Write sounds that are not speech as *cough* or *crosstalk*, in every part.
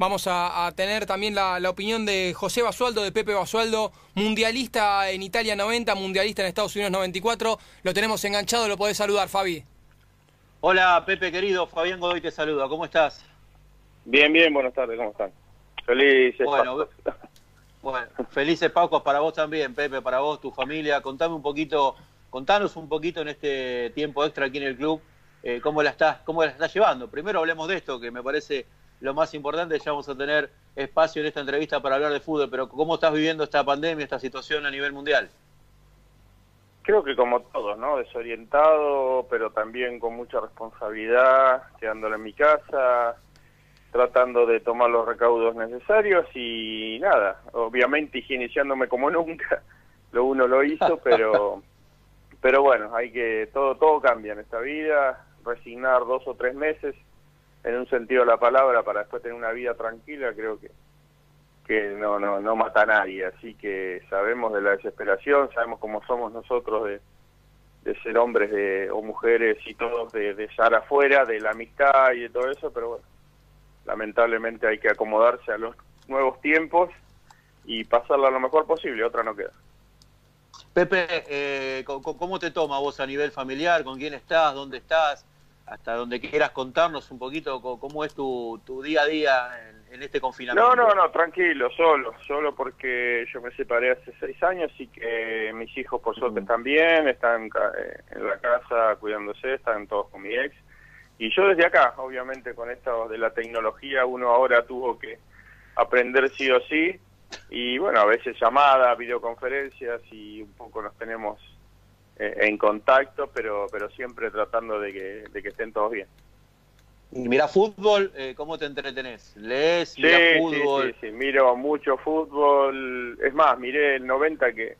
Vamos a, tener también la, opinión de José Basualdo, de Pepe Basualdo, mundialista en Italia 90, mundialista en Estados Unidos 94. Lo tenemos enganchado, lo podés saludar, Fabi. Hola, Pepe querido, Fabián Godoy te saluda, ¿cómo estás? Bien, bien, buenas tardes, ¿cómo están? Felices bueno, *laughs* Bueno, felices Pacos para vos también, Pepe, para vos, tu familia. Contame un poquito, contanos un poquito en este tiempo extra aquí en el club, eh, cómo la estás, cómo la estás llevando. Primero hablemos de esto, que me parece lo más importante, ya vamos a tener espacio en esta entrevista para hablar de fútbol, pero ¿cómo estás viviendo esta pandemia, esta situación a nivel mundial? Creo que como todos, ¿no? Desorientado, pero también con mucha responsabilidad, quedándole en mi casa, tratando de tomar los recaudos necesarios y nada, obviamente higienizándome como *laughs* nunca, lo uno lo hizo, *laughs* pero pero bueno, hay que todo todo cambia en esta vida, resignar dos o tres meses en un sentido de la palabra para después tener una vida tranquila, creo que que no no no mata a nadie, así que sabemos de la desesperación, sabemos cómo somos nosotros de, de ser hombres de, o mujeres y todos de, de estar afuera, de la amistad y de todo eso, pero bueno, lamentablemente hay que acomodarse a los nuevos tiempos y pasarla lo mejor posible, otra no queda. Pepe, eh, ¿cómo te toma vos a nivel familiar? ¿Con quién estás? ¿Dónde estás? Hasta donde quieras contarnos un poquito cómo es tu, tu día a día en, este confinamiento. No, no, no, tranquilo, solo, solo porque yo me separé hace seis años y que mis hijos por suerte están bien, están eh, en la casa cuidándose, están todos con mi ex. Y yo desde acá, obviamente con esto de la tecnología, uno ahora tuvo que aprender sí o sí. Y bueno, a veces llamadas, videoconferencias y un poco nos tenemos en contacto, pero pero siempre tratando de que, de que estén todos bien. Y mira fútbol, eh, ¿cómo te entretenés? ¿Lees? Sí, fútbol? Sí, sí, miro mucho fútbol. Es más, miré el 90 que,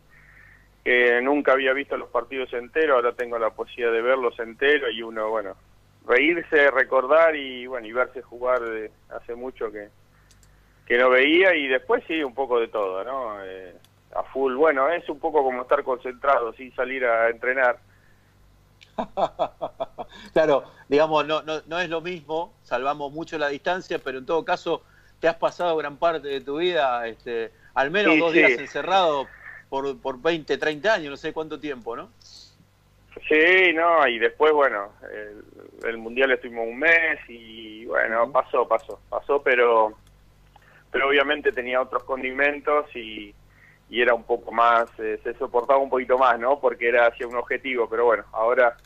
que nunca había visto los partidos enteros, ahora tengo la posibilidad de verlos enteros y uno, bueno, reírse, recordar y bueno, y verse jugar de hace mucho que, que no veía y después sí, un poco de todo, ¿no? Eh, a full. Bueno, es un poco como estar concentrado sin salir a entrenar. *laughs* claro, digamos, no, no, no es lo mismo, salvamos mucho la distancia, pero en todo caso te has pasado gran parte de tu vida, este, al menos dos días encerrado por, por 20, 30 años, no sé cuánto tiempo, ¿no? Sí, no, y después, bueno, el, Mundial estuvimos un mes y bueno, pasó, pasó, pasó, pero, pero obviamente tenía otros condimentos y, y era un poco más, eh, se soportaba un poquito más, ¿no? Porque era hacia un objetivo, pero bueno, ahora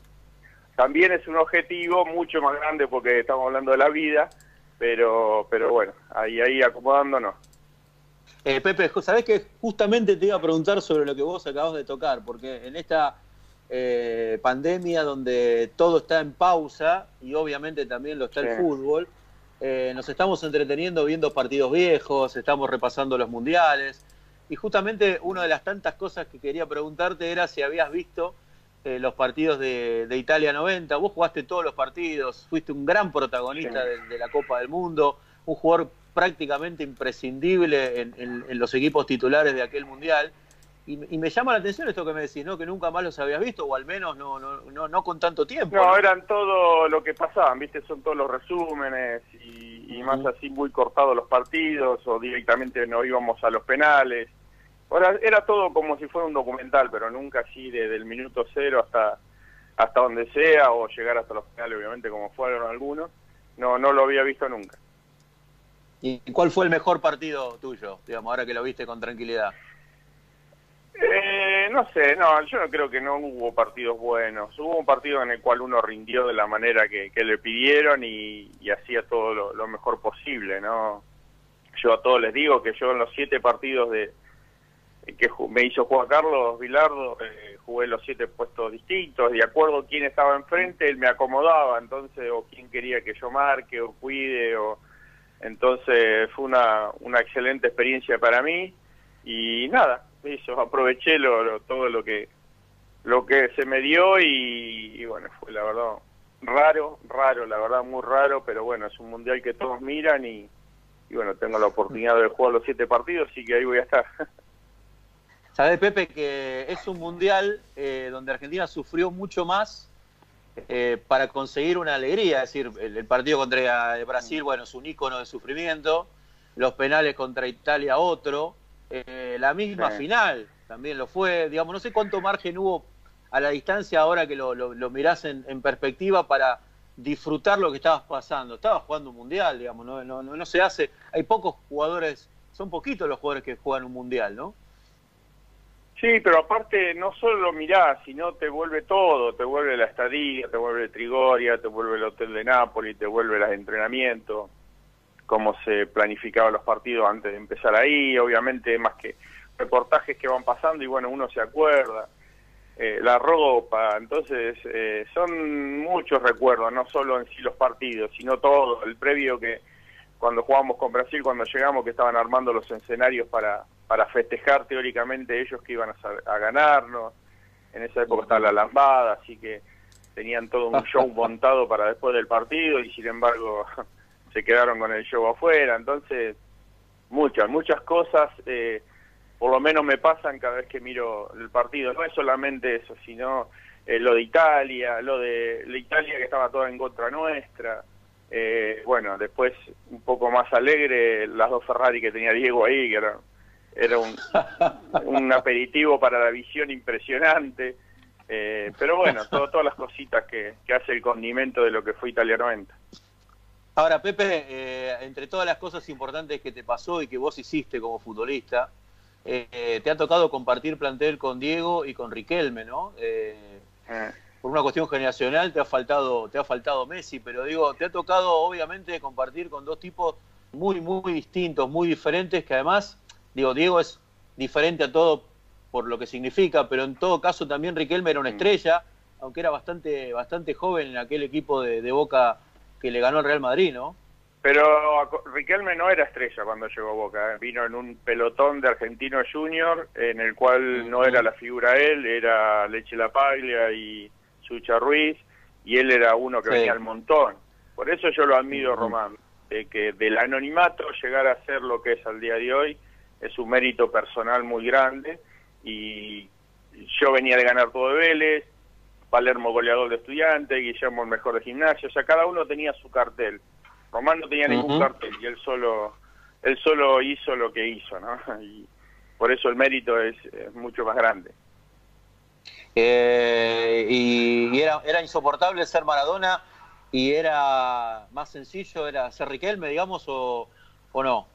también es un objetivo mucho más grande porque estamos hablando de la vida, pero pero bueno, ahí ahí acomodándonos. Eh, Pepe, sabes que justamente te iba a preguntar sobre lo que vos acabas de tocar, porque en esta eh, pandemia donde todo está en pausa y obviamente también lo está el fútbol, eh, nos estamos entreteniendo viendo partidos viejos, estamos repasando los mundiales. Y justamente una de las tantas cosas que quería preguntarte era si habías visto eh, los partidos de, Italia 90. Vos jugaste todos los partidos, fuiste un gran protagonista de, la Copa del Mundo, un jugador prácticamente imprescindible en, los equipos titulares de aquel mundial. Y, me llama la atención esto que me decís, ¿no? Que nunca más los habías visto, o al menos no, no, no, no con tanto tiempo. No, eran todo lo que pasaban, ¿viste? Son todos los resúmenes y, y más así muy cortados los partidos, o directamente no íbamos a los penales. Ahora, era todo como si fuera un documental, pero nunca así desde el minuto cero hasta hasta donde sea o llegar hasta los finales, obviamente, como fueron algunos. No, no lo había visto nunca. ¿Y cuál fue el mejor partido tuyo, digamos, ahora que lo viste con tranquilidad? Eh, no sé, no, yo no creo que no hubo partidos buenos. Hubo un partido en el cual uno rindió de la manera que, le pidieron y, hacía todo lo, mejor posible, ¿no? Yo a todos les digo que yo en los siete partidos de, que me hizo Juan Carlos Vilardo, eh, jugué los siete puestos distintos, de acuerdo a quién estaba enfrente, él me acomodaba, entonces, o quién quería que yo marque o cuide, o entonces fue una, una excelente experiencia para mí, y nada, eso, aproveché lo, todo lo que lo que se me dio y, bueno, fue la verdad raro, raro, la verdad muy raro, pero bueno, es un mundial que todos miran y, y bueno, tengo la oportunidad de jugar los siete partidos, así que ahí voy a estar. *laughs* Sabes, Pepe, que es un mundial eh, donde Argentina sufrió mucho más eh, para conseguir una alegría. Es decir, el, partido contra Brasil, bueno, es un ícono de sufrimiento. los penales contra Italia otro, eh, la misma final también lo fue, digamos, no sé cuánto margen hubo a la distancia ahora que lo, lo, mirás en, en, perspectiva para disfrutar lo que estabas pasando. Estabas jugando un mundial, digamos, no, no, no se hace, hay pocos jugadores, son poquitos los jugadores que juegan un mundial, ¿no? Sí, pero aparte no solo lo mirás, sino te vuelve todo, te vuelve la estadía, te vuelve Trigoria, te vuelve el hotel de Nápoles, te vuelve el entrenamiento, cómo se planificaban los partidos antes de empezar ahí, obviamente más que reportajes que van pasando y bueno, uno se acuerda, eh, la ropa, entonces eh, son muchos recuerdos, no solo en sí los partidos, sino todo, el previo que cuando jugamos con Brasil, cuando llegamos, que estaban armando los escenarios para para festejar teóricamente ellos que iban a, ganarnos. En esa época estaba la lambada, así que tenían todo un show *laughs* montado para después del partido y sin embargo se quedaron con el show afuera. Entonces, muchas, muchas cosas, eh, por lo menos me pasan cada vez que miro el partido. No es solamente eso, sino eh, lo de Italia, lo de la Italia que estaba toda en contra nuestra. Eh, bueno, después un poco más alegre, las dos Ferrari que tenía Diego ahí, que eran era un, *laughs* un aperitivo para la visión impresionante. Eh, pero bueno, todas las cositas que, hace el condimento de lo que fue Italia 90. Ahora, Pepe, eh, entre todas las cosas importantes que te pasó y que vos hiciste como futbolista, eh, te ha tocado compartir plantel con Diego y con Riquelme, ¿no? por una cuestión generacional te ha faltado te ha faltado Messi, pero digo, te ha tocado obviamente compartir con dos tipos muy muy distintos, muy diferentes que además Digo, Diego es diferente a todo por lo que significa, pero en todo caso también Riquelme era una mm. estrella, aunque era bastante, bastante joven en aquel equipo de, Boca que le ganó al Real Madrid, ¿no? Pero Riquelme no era estrella cuando llegó a Boca, ¿eh? vino en un pelotón de Argentino Junior, en el cual no era la figura él, era Leche La Paglia y Sucha Ruiz, y él era uno que venía al montón. Por eso yo lo admiro, Román, de que del anonimato llegar a ser lo que es al día de hoy, es un mérito personal muy grande y yo venía de ganar todo de Vélez, Palermo goleador de estudiantes, Guillermo el mejor de gimnasio, o sea, cada uno tenía su cartel. Román no tenía ningún cartel y él solo él solo hizo lo que hizo, ¿no? *laughs* Y por eso el mérito es, mucho más grande. Eh, y, era, era insoportable ser Maradona y era más sencillo, era ser Riquelme, digamos, o, o no.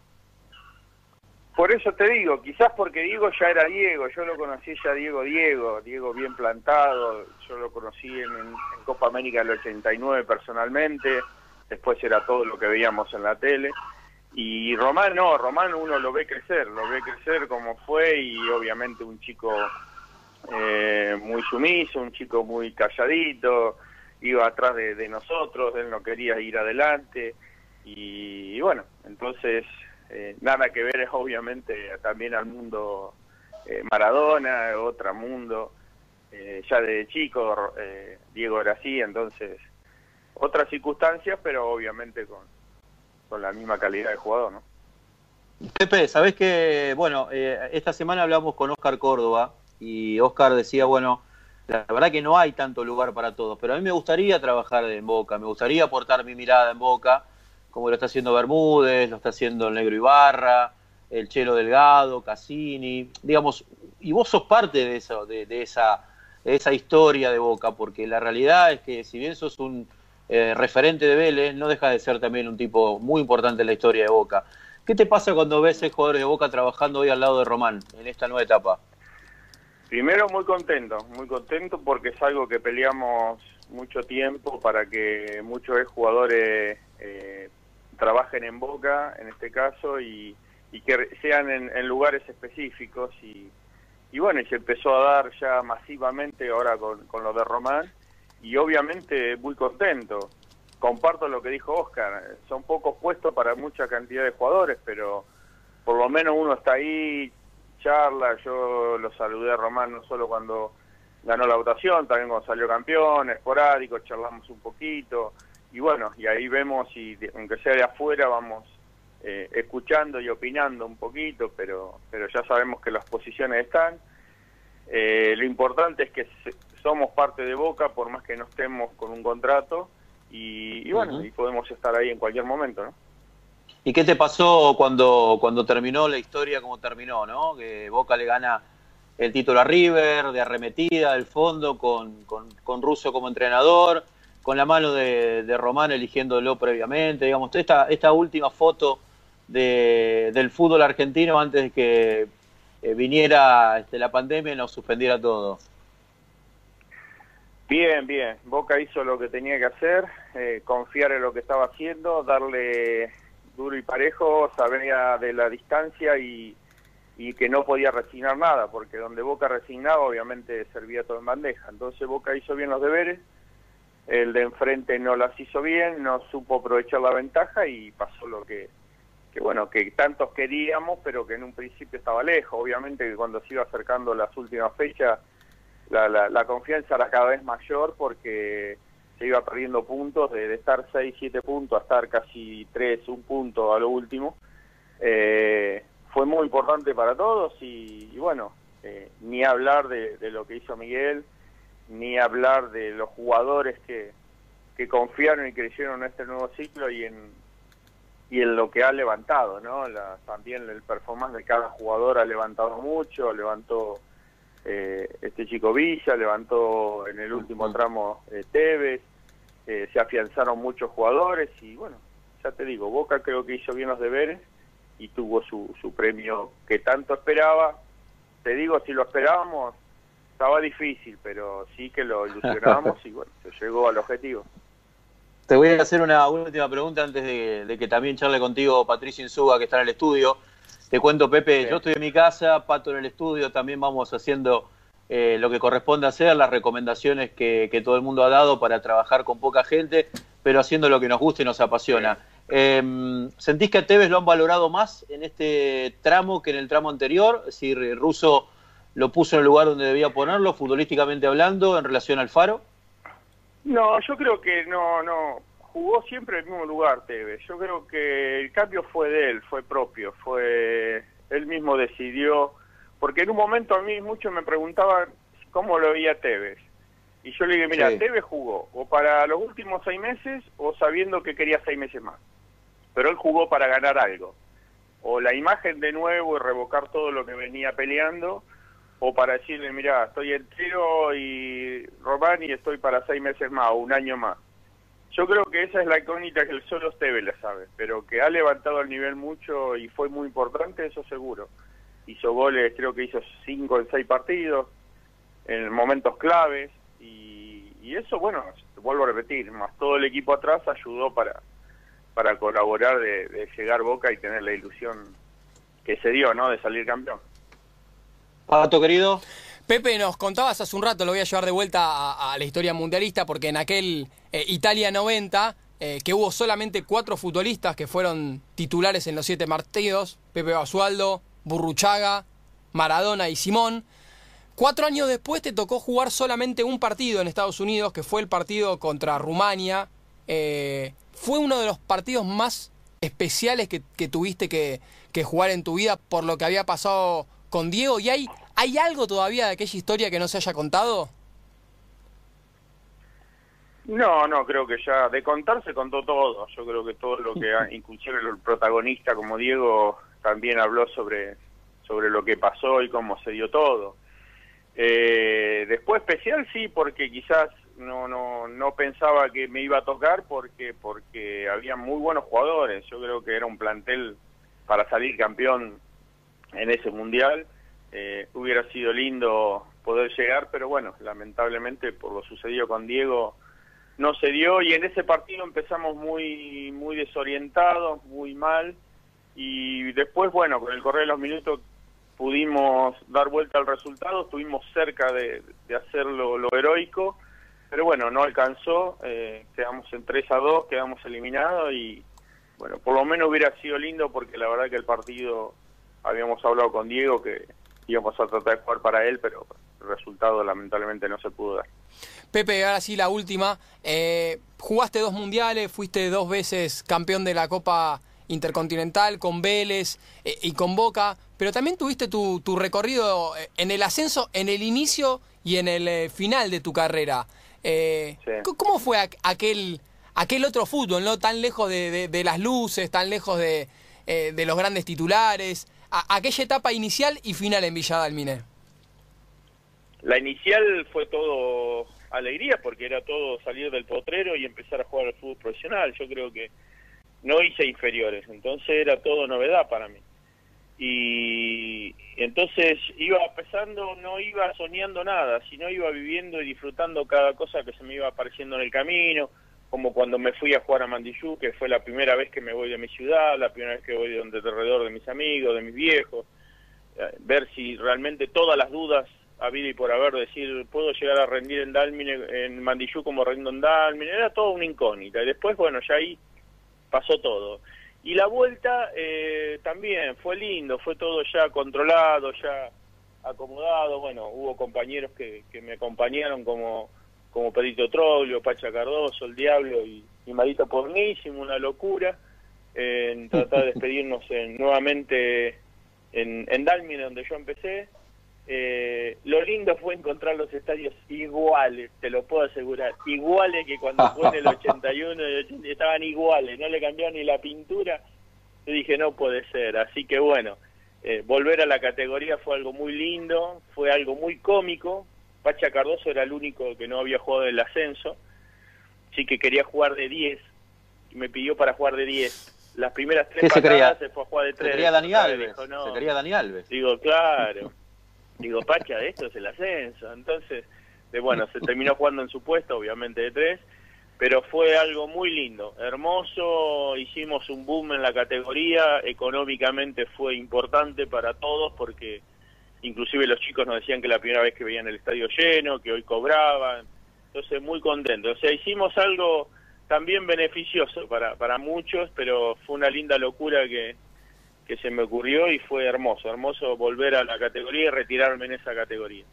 Por eso te digo, quizás porque Diego ya era Diego, yo lo conocí ya Diego Diego, Diego bien plantado, yo lo conocí en, Copa América del 89 personalmente, después era todo lo que veíamos en la tele, y Román no, Román uno lo ve crecer, lo ve crecer como fue y obviamente un chico eh, muy sumiso, un chico muy calladito, iba atrás de, nosotros, él no quería ir adelante, y bueno, entonces eh, nada que ver es obviamente también al mundo eh, Maradona, otro mundo. Eh, ya de chico Diego era así, entonces otras circunstancias, pero obviamente con, con la misma calidad de jugador, ¿no? Pepe, sabés que, bueno, esta semana hablamos con Oscar Córdoba y Oscar decía, bueno, la verdad que no hay tanto lugar para todos, pero a mí me gustaría trabajar en Boca, me gustaría aportar mi mirada en Boca como lo está haciendo Bermúdez, lo está haciendo el Negro Ibarra, el Chelo Delgado, Cassini, digamos, y vos sos parte de, eso, de, esa, esa historia de Boca, porque la realidad es que si bien sos un eh, referente de Vélez, no deja de ser también un tipo muy importante en la historia de Boca. ¿Qué te pasa cuando ves a jugadores de Boca trabajando hoy al lado de Román en esta nueva etapa? Primero muy contento, muy contento porque es algo que peleamos mucho tiempo para que muchos jugadores eh, trabajen en Boca, en este caso, y, que sean en, lugares específicos. Y, y bueno, y se empezó a dar ya masivamente ahora con, con lo de Román, y obviamente muy contento. Comparto lo que dijo Oscar, son pocos puestos para mucha cantidad de jugadores, pero por lo menos uno está ahí, charla, yo lo saludé a Román no solo cuando ganó la votación, también cuando salió campeón, esporádico, charlamos un poquito, y bueno, y ahí vemos, y aunque sea de afuera, vamos eh, escuchando y opinando un poquito, pero, pero ya sabemos que las posiciones están. Eh, lo importante es que somos parte de Boca, por más que no estemos con un contrato, y, bueno, y podemos estar ahí en cualquier momento, ¿no? ¿Y qué te pasó cuando, cuando terminó la historia como terminó, no? Que Boca le gana el título a River, de arremetida, del fondo, con, con, con Russo como entrenador, con la mano de, Román eligiéndolo previamente, digamos, esta, esta última foto de, del fútbol argentino antes de que eh, viniera este, la pandemia y nos suspendiera todo. Bien, bien. Boca hizo lo que tenía que hacer, eh, confiar en lo que estaba haciendo, darle duro y parejo, sabía de la distancia y, y que no podía resignar nada, porque donde Boca resignaba obviamente servía todo en bandeja. Entonces Boca hizo bien los deberes, el de enfrente no las hizo bien, no supo aprovechar la ventaja y pasó lo que, que bueno, que tantos queríamos, pero que en un principio estaba lejos. Obviamente que cuando se iba acercando las últimas fechas la, la, la, confianza era cada vez mayor porque se iba perdiendo puntos, de, estar 6, 7 puntos a estar casi 3, un punto a lo último. Eh, fue muy importante para todos y, bueno, eh, ni hablar de, lo que hizo Miguel, ni hablar de los jugadores que, que confiaron y creyeron en este nuevo ciclo y en y en lo que ha levantado, ¿no? La, también el performance de cada jugador ha levantado mucho, levantó eh, este chico Villa, levantó en el último tramo eh, Tevez, eh, se afianzaron muchos jugadores y bueno, ya te digo, Boca creo que hizo bien los deberes y tuvo su, su premio que tanto esperaba. Te digo, si lo esperábamos, estaba difícil, pero sí que lo ilusionábamos y bueno, se llegó al objetivo. Te voy a hacer una última pregunta antes de, de que también charle contigo Patricio Insuga, que está en el estudio. Te cuento, Pepe, sí. yo estoy en mi casa, Pato en el estudio, también vamos haciendo eh, lo que corresponde hacer, las recomendaciones que, que, todo el mundo ha dado para trabajar con poca gente, pero haciendo lo que nos gusta y nos apasiona. Sí. Eh, ¿Sentís que a Tevez lo han valorado más en este tramo que en el tramo anterior? Decir, Russo lo puso en el lugar donde debía ponerlo, futbolísticamente hablando, en relación al Faro. No, yo creo que no, no, jugó siempre en el mismo lugar Tevez. Yo creo que el cambio fue de él, fue propio, fue él mismo decidió, porque en un momento a mí muchos me preguntaban cómo lo veía Tevez. Y yo le dije, mira, sí. Tevez jugó o para los últimos seis meses o sabiendo que quería seis meses más. Pero él jugó para ganar algo. O la imagen de nuevo y revocar todo lo que venía peleando, o para decirle, mira, estoy entero y Román y estoy para seis meses más o un año más. Yo creo que esa es la incógnita que el solo Steve la sabe, pero que ha levantado el nivel mucho y fue muy importante, eso seguro. Hizo goles, creo que hizo cinco en seis partidos, en momentos claves, y, y eso, bueno, vuelvo a repetir, más todo el equipo atrás ayudó para, para colaborar de, de llegar Boca y tener la ilusión que se dio, ¿no?, de salir campeón. Pato, querido. Pepe, nos contabas hace un rato, lo voy a llevar de vuelta a, la historia mundialista, porque en aquel eh, Italia 90, eh, que hubo solamente cuatro futbolistas que fueron titulares en los siete partidos, Pepe Basualdo, Burruchaga, Maradona y Simón. Cuatro años después te tocó jugar solamente un partido en Estados Unidos, que fue el partido contra Rumania. Eh, fue uno de los partidos más especiales que, tuviste que jugar en tu vida por lo que había pasado con Diego y hay, ¿hay algo todavía de aquella historia que no se haya contado? No, no, creo que ya de contar se contó todo. Yo creo que todo lo que, *laughs* inclusive el protagonista como Diego también habló sobre, sobre lo que pasó y cómo se dio todo. Eh, después especial sí, porque quizás no, no, no pensaba que me iba a tocar porque, porque había muy buenos jugadores. Yo creo que era un plantel para salir campeón en ese mundial. Eh, hubiera sido lindo poder llegar, pero bueno, lamentablemente por lo sucedido con Diego no se dio. Y en ese partido empezamos muy muy desorientados, muy mal. Y después, bueno, con el correr de los minutos pudimos dar vuelta al resultado, estuvimos cerca de, de hacer lo, lo, heroico, pero bueno, no alcanzó, eh, quedamos en 3 a 2, quedamos eliminados y bueno, por lo menos hubiera sido lindo porque la verdad que el partido habíamos hablado con Diego que íbamos a tratar de jugar para él, pero el resultado lamentablemente no se pudo dar. Pepe, ahora sí la última. Eh, jugaste dos mundiales, fuiste dos veces campeón de la Copa Intercontinental con Vélez eh, y con Boca, pero también tuviste tu, tu, recorrido eh, en el ascenso, en el inicio y en el eh, final de tu carrera. Eh, sí. ¿Cómo fue aquel, aquel otro fútbol, ¿no? Tan lejos de, las luces, tan lejos de, de los grandes titulares. Aquella etapa inicial y final en Villa Dalmine. La inicial fue todo alegría porque era todo salir del potrero y empezar a jugar al fútbol profesional. Yo creo que no hice inferiores, entonces era todo novedad para mí. Y entonces iba pasando, no iba soñando nada, sino iba viviendo y disfrutando cada cosa que se me iba apareciendo en el camino, como cuando me fui a jugar a Mandillú, que fue la primera vez que me voy de mi ciudad, la primera vez que voy de donde alrededor de mis amigos, de mis viejos, eh, ver si realmente todas las dudas habido y por haber, decir, puedo llegar a rendir en Dalmine, en Mandillú como rindo en Dalmine, era todo una incógnita. Y después, bueno, ya ahí pasó todo. Y la vuelta eh, también fue lindo, fue todo ya controlado, ya acomodado. Bueno, hubo compañeros que, que me acompañaron como, como Pedrito Troglio, Pacha Cardoso, El Diablo y, y Marita Pornísimo, una locura, en *laughs* tratar de despedirnos en, nuevamente en, en Dalmine, donde yo empecé eh, lo lindo fue encontrar los estadios iguales, te lo puedo asegurar, iguales que cuando fue en el *laughs* 81 y estaban iguales, no le cambiaron ni la pintura. Yo dije, no puede ser, así que bueno, eh, volver a la categoría fue algo muy lindo, fue algo muy cómico. Pacha Cardoso era el único que no había jugado el ascenso, sí que quería jugar de 10 y me pidió para jugar de 10. Las primeras tres se, se fue a jugar de 3. Se quería Dani Alves. Se quería Dani Alves. Digo, claro. *laughs* digo, Pacha, esto es el ascenso. Entonces, de, bueno, se terminó jugando en su puesto, obviamente de tres, pero fue algo muy lindo, hermoso, hicimos un boom en la categoría, económicamente fue importante para todos porque inclusive los chicos nos decían que la primera vez que veían el estadio lleno, que hoy cobraban, entonces muy contento. O sea, hicimos algo también beneficioso para, para muchos, pero fue una linda locura que, que se me ocurrió y fue hermoso, hermoso volver a la categoría y retirarme en esa categoría.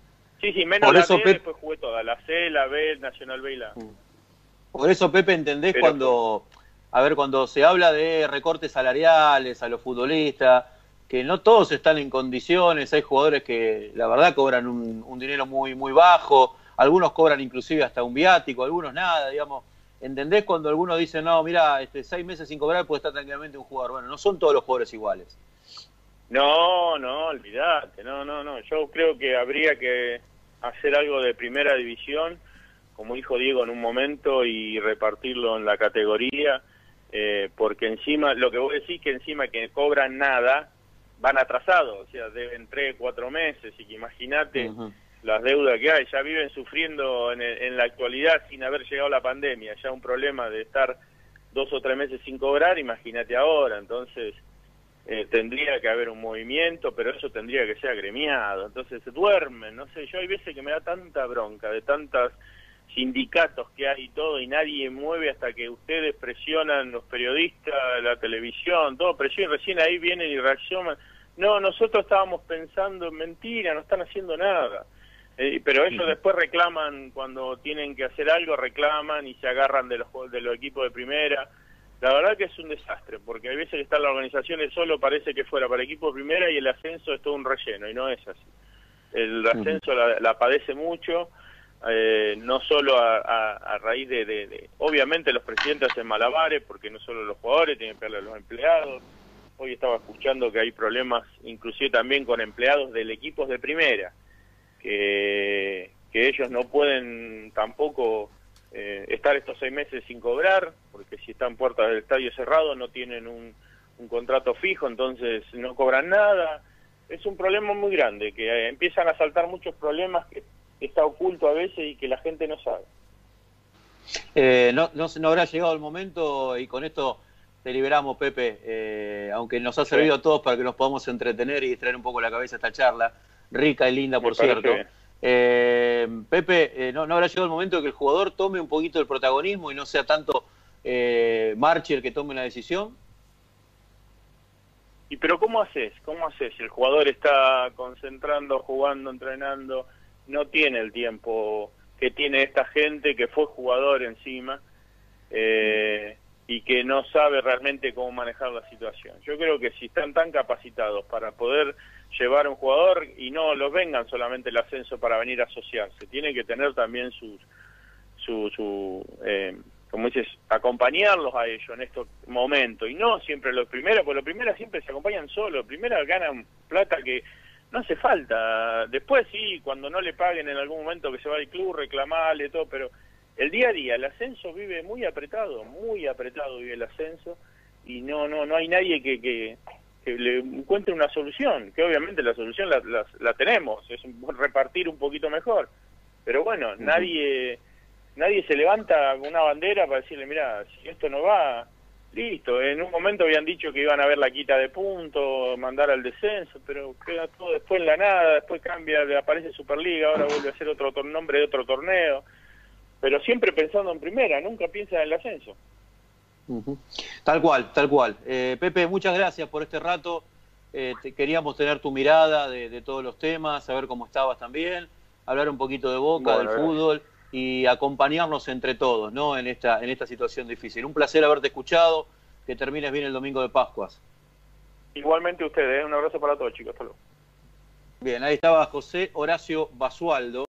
Sí, sí, menos la B, después jugué toda, la C, la B, Nacional B y la... Mm. Por eso, Pepe, ¿entendés cuando, a ver, cuando se habla de recortes salariales a los futbolistas, que no todos están en condiciones, hay jugadores que la verdad cobran un, dinero muy, muy bajo, algunos cobran inclusive hasta un viático, algunos nada, digamos, ¿Entendés cuando alguno dice, no, mira, este, seis meses sin cobrar puede estar tranquilamente un jugador? Bueno, no son todos los jugadores iguales. No, no, olvídate, no, no, no. Yo creo que habría que hacer algo de primera división, como dijo Diego en un momento, y repartirlo en la categoría, eh, porque encima, lo que vos decís que encima que cobran nada, van atrasados, o sea, deben tres, cuatro meses, y que imagínate las deudas que hay, ya viven sufriendo en, la actualidad sin haber llegado la pandemia, ya un problema de estar dos o tres meses sin cobrar, imagínate ahora, entonces eh, tendría que haber un movimiento, pero eso tendría que ser agremiado, entonces duermen, no sé, yo hay veces que me da tanta bronca de tantos sindicatos que hay y todo, y nadie mueve hasta que ustedes presionan, los periodistas, la televisión, todo presionan, recién ahí vienen y reaccionan, no, nosotros estábamos pensando en mentira, no están haciendo nada. Eh, pero ellos después reclaman, cuando tienen que hacer algo, reclaman y se agarran de los, de los equipos de primera. La verdad que es un desastre, porque hay veces que están las organizaciones solo parece que fuera para el equipo de primera y el ascenso es todo un relleno, y no es así. El ascenso la, padece mucho, eh, no solo a, raíz de, Obviamente los presidentes hacen malabares, porque no solo los jugadores tienen que pegarle a los empleados. Hoy estaba escuchando que hay problemas inclusive también con empleados del equipo de primera que, ellos no pueden tampoco eh, estar estos seis meses sin cobrar, porque si están puertas del estadio cerrado no tienen un, contrato fijo, entonces no cobran nada. Es un problema muy grande, que eh, empiezan a saltar muchos problemas que está oculto a veces y que la gente no sabe. Eh, no, no, no, habrá llegado el momento y con esto te liberamos, Pepe, aunque nos ha servido a todos para que nos podamos entretener y distraer un poco la cabeza esta charla rica y linda, por cierto. Eh, Pepe, eh, ¿no, ¿no habrá llegado el momento de que el jugador tome un poquito el protagonismo y no sea tanto eh, Marchi el que tome la decisión? ¿Y pero cómo haces? ¿Cómo haces? El jugador está concentrando, jugando, entrenando, no tiene el tiempo que tiene esta gente que fue jugador encima eh, y que no sabe realmente cómo manejar la situación. Yo creo que si están tan capacitados para poder llevar un jugador y no los vengan solamente el ascenso para venir a asociarse, tiene que tener también sus, su, su eh, como dices, acompañarlos a ellos en estos momentos. Y no siempre los primeros, porque los primeros siempre se acompañan solos. Los primeros ganan plata que no hace falta. Después sí, cuando no le paguen en algún momento que se va al club, reclamarle todo, pero el día a día, el ascenso vive muy apretado, muy apretado vive el ascenso y no no no hay nadie que, que, le encuentre una solución, que obviamente la solución la, la, tenemos, es repartir un poquito mejor, pero bueno, nadie nadie se levanta con una bandera para decirle, mira, si esto no va, listo, en un momento habían dicho que iban a ver la quita de puntos, mandar al descenso, pero queda todo después en la nada, después cambia, aparece Superliga, ahora vuelve a ser otro nombre de otro torneo pero siempre pensando en primera, nunca piensa en el ascenso. Tal cual, tal cual. Eh, Pepe, muchas gracias por este rato. Eh, queríamos tener tu mirada de, todos los temas, saber cómo estabas también, hablar un poquito de Boca, del fútbol y acompañarnos entre todos, ¿no? En esta en esta situación difícil. Un placer haberte escuchado. Que termines bien el domingo de Pascuas. Igualmente ustedes. ¿eh? Un abrazo para todos, chicos. Hasta luego. Bien, ahí estaba José Horacio Basualdo.